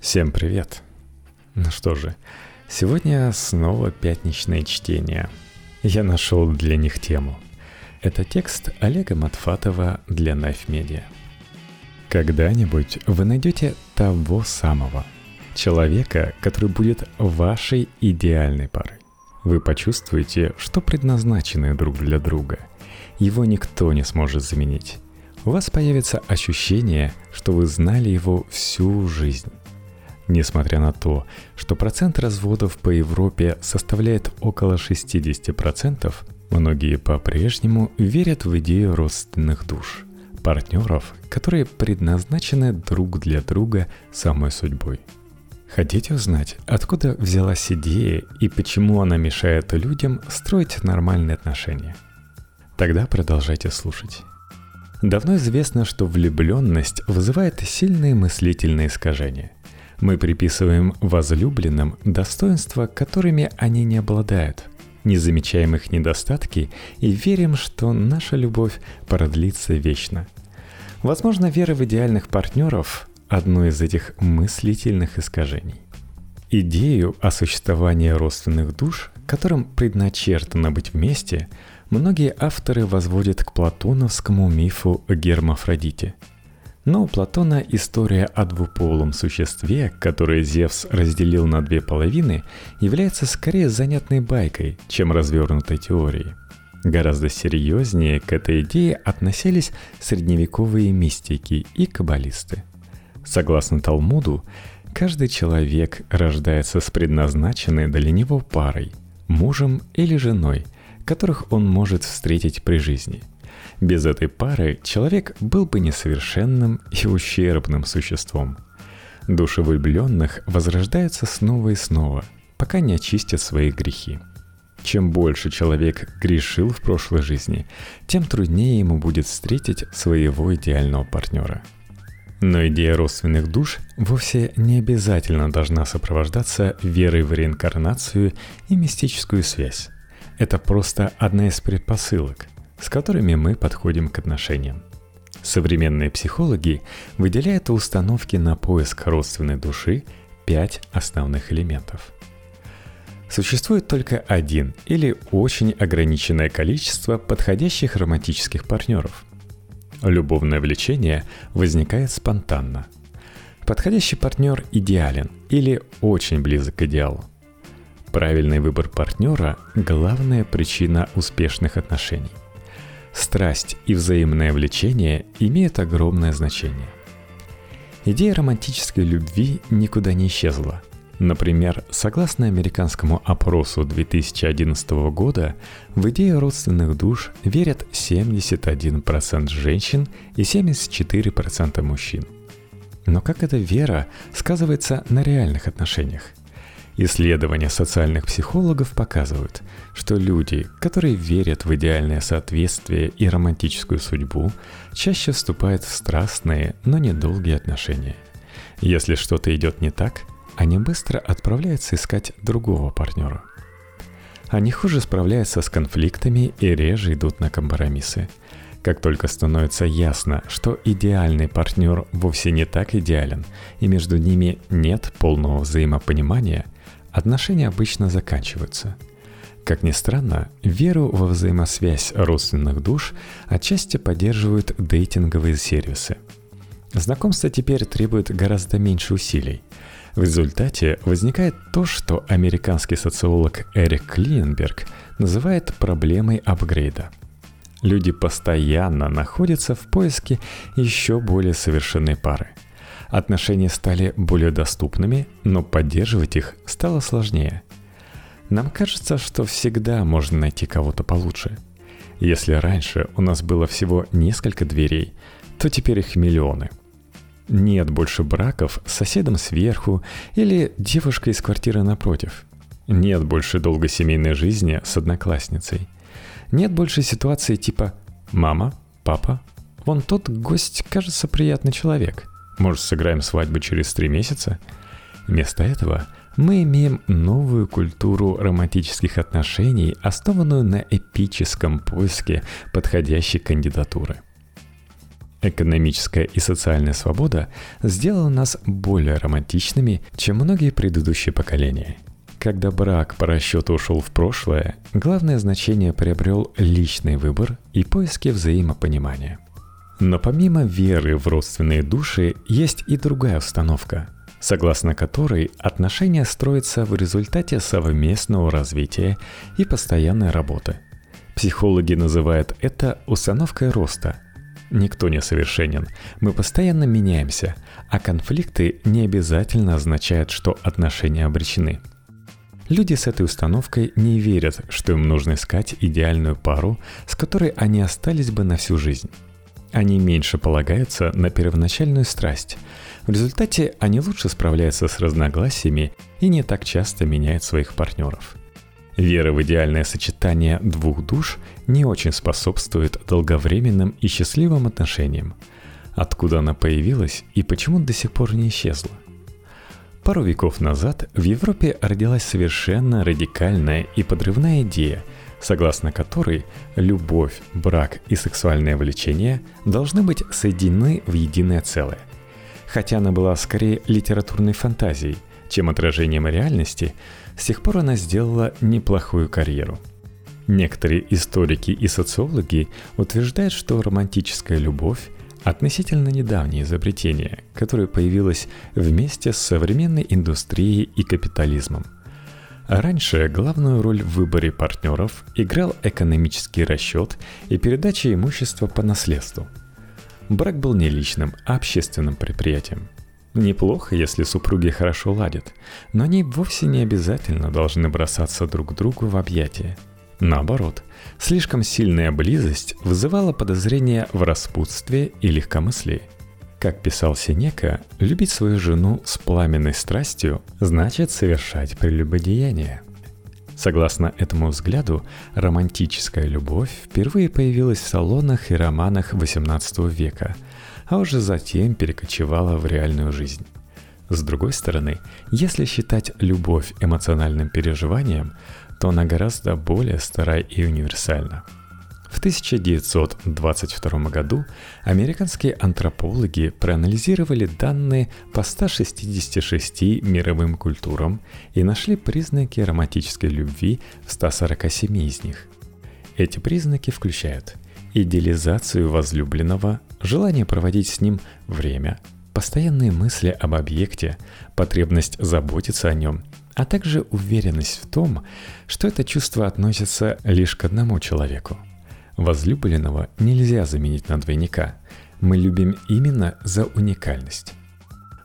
Всем привет! Ну что же, сегодня снова пятничное чтение. Я нашел для них тему. Это текст Олега Матфатова для Knife Media. Когда-нибудь вы найдете того самого человека, который будет вашей идеальной парой. Вы почувствуете, что предназначены друг для друга. Его никто не сможет заменить. У вас появится ощущение, что вы знали его всю жизнь. Несмотря на то, что процент разводов по Европе составляет около 60%, многие по-прежнему верят в идею родственных душ, партнеров, которые предназначены друг для друга самой судьбой. Хотите узнать, откуда взялась идея и почему она мешает людям строить нормальные отношения? Тогда продолжайте слушать. Давно известно, что влюбленность вызывает сильные мыслительные искажения. Мы приписываем возлюбленным достоинства, которыми они не обладают, не замечаем их недостатки и верим, что наша любовь продлится вечно. Возможно, вера в идеальных партнеров – одно из этих мыслительных искажений. Идею о существовании родственных душ, которым предначертано быть вместе, многие авторы возводят к платоновскому мифу о гермафродите – но у Платона история о двуполом существе, которое Зевс разделил на две половины, является скорее занятной байкой, чем развернутой теорией. Гораздо серьезнее к этой идее относились средневековые мистики и каббалисты. Согласно Талмуду, каждый человек рождается с предназначенной для него парой, мужем или женой, которых он может встретить при жизни – без этой пары человек был бы несовершенным и ущербным существом. Души влюбленных возрождаются снова и снова, пока не очистят свои грехи. Чем больше человек грешил в прошлой жизни, тем труднее ему будет встретить своего идеального партнера. Но идея родственных душ вовсе не обязательно должна сопровождаться верой в реинкарнацию и мистическую связь. Это просто одна из предпосылок – с которыми мы подходим к отношениям. Современные психологи выделяют установки на поиск родственной души пять основных элементов. Существует только один или очень ограниченное количество подходящих романтических партнеров. Любовное влечение возникает спонтанно. Подходящий партнер идеален или очень близок к идеалу. Правильный выбор партнера – главная причина успешных отношений – страсть и взаимное влечение имеют огромное значение. Идея романтической любви никуда не исчезла. Например, согласно американскому опросу 2011 года, в идею родственных душ верят 71% женщин и 74% мужчин. Но как эта вера сказывается на реальных отношениях? Исследования социальных психологов показывают, что люди, которые верят в идеальное соответствие и романтическую судьбу, чаще вступают в страстные, но недолгие отношения. Если что-то идет не так, они быстро отправляются искать другого партнера. Они хуже справляются с конфликтами и реже идут на компромиссы. Как только становится ясно, что идеальный партнер вовсе не так идеален, и между ними нет полного взаимопонимания – отношения обычно заканчиваются. Как ни странно, веру во взаимосвязь родственных душ отчасти поддерживают дейтинговые сервисы. Знакомство теперь требует гораздо меньше усилий. В результате возникает то, что американский социолог Эрик Клиненберг называет проблемой апгрейда. Люди постоянно находятся в поиске еще более совершенной пары – Отношения стали более доступными, но поддерживать их стало сложнее. Нам кажется, что всегда можно найти кого-то получше. Если раньше у нас было всего несколько дверей, то теперь их миллионы. Нет больше браков с соседом сверху или девушкой из квартиры напротив. Нет больше долгой семейной жизни с одноклассницей. Нет больше ситуации типа «мама», «папа», «вон тот гость кажется приятный человек», может, сыграем свадьбу через три месяца? Вместо этого мы имеем новую культуру романтических отношений, основанную на эпическом поиске подходящей кандидатуры. Экономическая и социальная свобода сделала нас более романтичными, чем многие предыдущие поколения. Когда брак по расчету ушел в прошлое, главное значение приобрел личный выбор и поиски взаимопонимания. Но помимо веры в родственные души, есть и другая установка, согласно которой отношения строятся в результате совместного развития и постоянной работы. Психологи называют это установкой роста – Никто не совершенен. Мы постоянно меняемся, а конфликты не обязательно означают, что отношения обречены. Люди с этой установкой не верят, что им нужно искать идеальную пару, с которой они остались бы на всю жизнь. Они меньше полагаются на первоначальную страсть. В результате они лучше справляются с разногласиями и не так часто меняют своих партнеров – Вера в идеальное сочетание двух душ не очень способствует долговременным и счастливым отношениям. Откуда она появилась и почему до сих пор не исчезла? Пару веков назад в Европе родилась совершенно радикальная и подрывная идея, согласно которой любовь, брак и сексуальное влечение должны быть соединены в единое целое. Хотя она была скорее литературной фантазией, чем отражением реальности, с тех пор она сделала неплохую карьеру. Некоторые историки и социологи утверждают, что романтическая любовь относительно недавнее изобретение, которое появилось вместе с современной индустрией и капитализмом. Раньше главную роль в выборе партнеров играл экономический расчет и передача имущества по наследству. Брак был не личным, а общественным предприятием – Неплохо, если супруги хорошо ладят, но они вовсе не обязательно должны бросаться друг другу в объятия. Наоборот, слишком сильная близость вызывала подозрения в распутстве и легкомыслии. Как писал Сенека, любить свою жену с пламенной страстью значит совершать прелюбодеяние. Согласно этому взгляду, романтическая любовь впервые появилась в салонах и романах XVIII века – а уже затем перекочевала в реальную жизнь. С другой стороны, если считать любовь эмоциональным переживанием, то она гораздо более старая и универсальна. В 1922 году американские антропологи проанализировали данные по 166 мировым культурам и нашли признаки романтической любви в 147 из них. Эти признаки включают идеализацию возлюбленного, желание проводить с ним время, постоянные мысли об объекте, потребность заботиться о нем, а также уверенность в том, что это чувство относится лишь к одному человеку. Возлюбленного нельзя заменить на двойника. Мы любим именно за уникальность.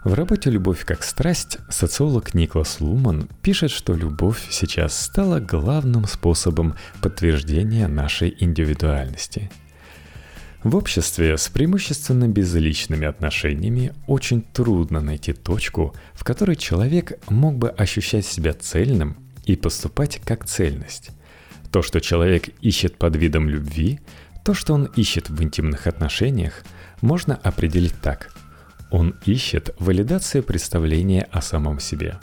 В работе «Любовь как страсть» социолог Никлас Луман пишет, что любовь сейчас стала главным способом подтверждения нашей индивидуальности – в обществе с преимущественно безличными отношениями очень трудно найти точку, в которой человек мог бы ощущать себя цельным и поступать как цельность. То, что человек ищет под видом любви, то, что он ищет в интимных отношениях, можно определить так. Он ищет валидацию представления о самом себе.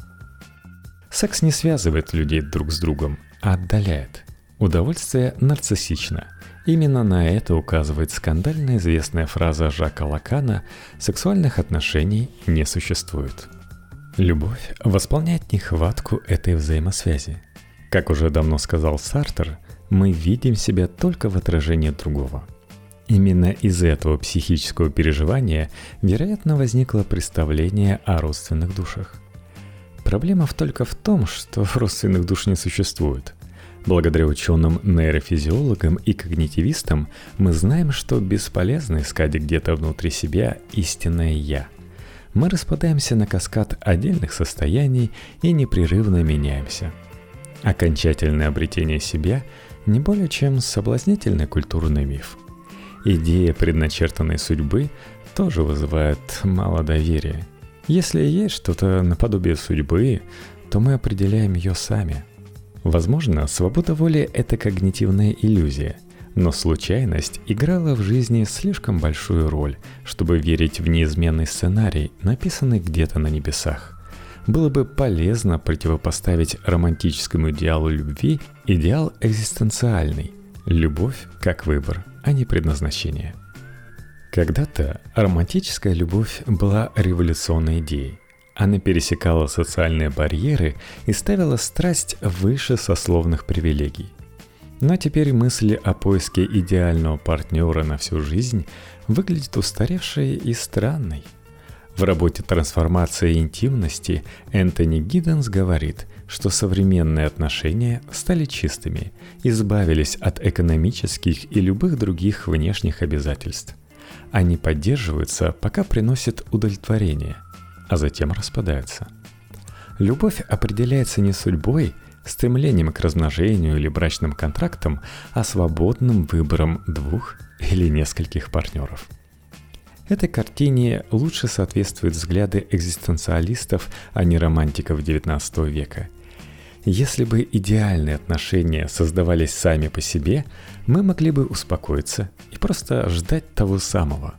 Секс не связывает людей друг с другом, а отдаляет. Удовольствие нарциссично – Именно на это указывает скандально известная фраза Жака Лакана «сексуальных отношений не существует». Любовь восполняет нехватку этой взаимосвязи. Как уже давно сказал Сартер, мы видим себя только в отражении другого. Именно из этого психического переживания, вероятно, возникло представление о родственных душах. Проблема только в том, что родственных душ не существует – Благодаря ученым-нейрофизиологам и когнитивистам мы знаем, что бесполезно искать где-то внутри себя истинное «я». Мы распадаемся на каскад отдельных состояний и непрерывно меняемся. Окончательное обретение себя не более чем соблазнительный культурный миф. Идея предначертанной судьбы тоже вызывает мало доверия. Если есть что-то наподобие судьбы, то мы определяем ее сами – Возможно, свобода воли – это когнитивная иллюзия, но случайность играла в жизни слишком большую роль, чтобы верить в неизменный сценарий, написанный где-то на небесах. Было бы полезно противопоставить романтическому идеалу любви идеал экзистенциальный – любовь как выбор, а не предназначение. Когда-то романтическая любовь была революционной идеей. Она пересекала социальные барьеры и ставила страсть выше сословных привилегий. Но теперь мысли о поиске идеального партнера на всю жизнь выглядят устаревшей и странной. В работе «Трансформация интимности» Энтони Гидденс говорит, что современные отношения стали чистыми, избавились от экономических и любых других внешних обязательств. Они поддерживаются, пока приносят удовлетворение, а затем распадаются. Любовь определяется не судьбой, стремлением к размножению или брачным контрактам, а свободным выбором двух или нескольких партнеров. Этой картине лучше соответствуют взгляды экзистенциалистов, а не романтиков XIX века. Если бы идеальные отношения создавались сами по себе, мы могли бы успокоиться и просто ждать того самого.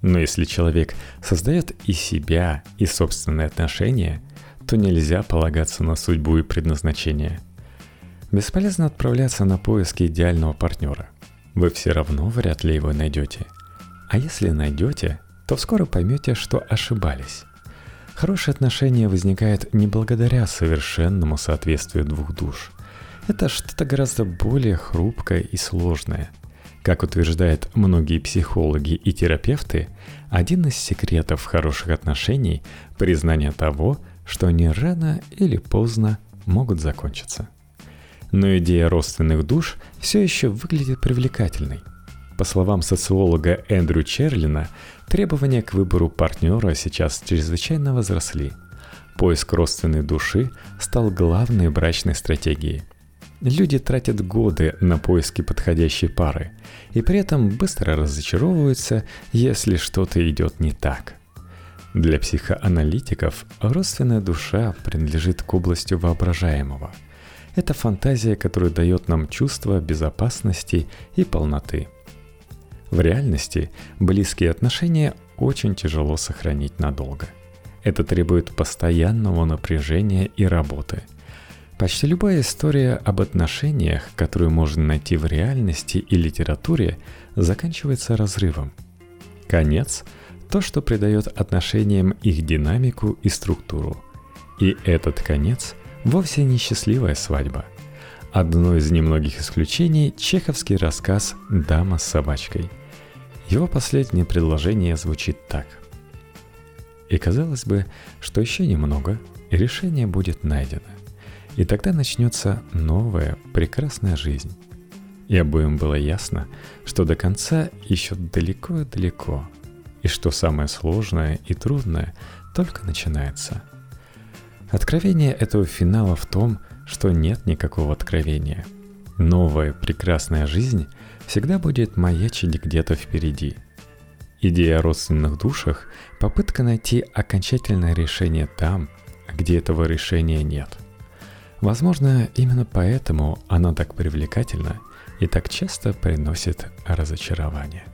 Но если человек создает и себя, и собственные отношения, то нельзя полагаться на судьбу и предназначение. Бесполезно отправляться на поиски идеального партнера. Вы все равно вряд ли его найдете. А если найдете, то скоро поймете, что ошибались. Хорошие отношения возникают не благодаря совершенному соответствию двух душ. Это что-то гораздо более хрупкое и сложное. Как утверждают многие психологи и терапевты, один из секретов хороших отношений – признание того, что они рано или поздно могут закончиться. Но идея родственных душ все еще выглядит привлекательной. По словам социолога Эндрю Черлина, требования к выбору партнера сейчас чрезвычайно возросли. Поиск родственной души стал главной брачной стратегией. Люди тратят годы на поиски подходящей пары, и при этом быстро разочаровываются, если что-то идет не так – для психоаналитиков родственная душа принадлежит к области воображаемого. Это фантазия, которая дает нам чувство безопасности и полноты. В реальности близкие отношения очень тяжело сохранить надолго. Это требует постоянного напряжения и работы. Почти любая история об отношениях, которую можно найти в реальности и литературе, заканчивается разрывом. Конец – то, что придает отношениям их динамику и структуру. И этот конец вовсе не счастливая свадьба. Одно из немногих исключений – чеховский рассказ «Дама с собачкой». Его последнее предложение звучит так. И казалось бы, что еще немного, и решение будет найдено. И тогда начнется новая, прекрасная жизнь. И обоим было ясно, что до конца еще далеко-далеко – и что самое сложное и трудное только начинается. Откровение этого финала в том, что нет никакого откровения. Новая прекрасная жизнь всегда будет маячить где-то впереди. Идея о родственных душах – попытка найти окончательное решение там, где этого решения нет. Возможно, именно поэтому она так привлекательна и так часто приносит разочарование.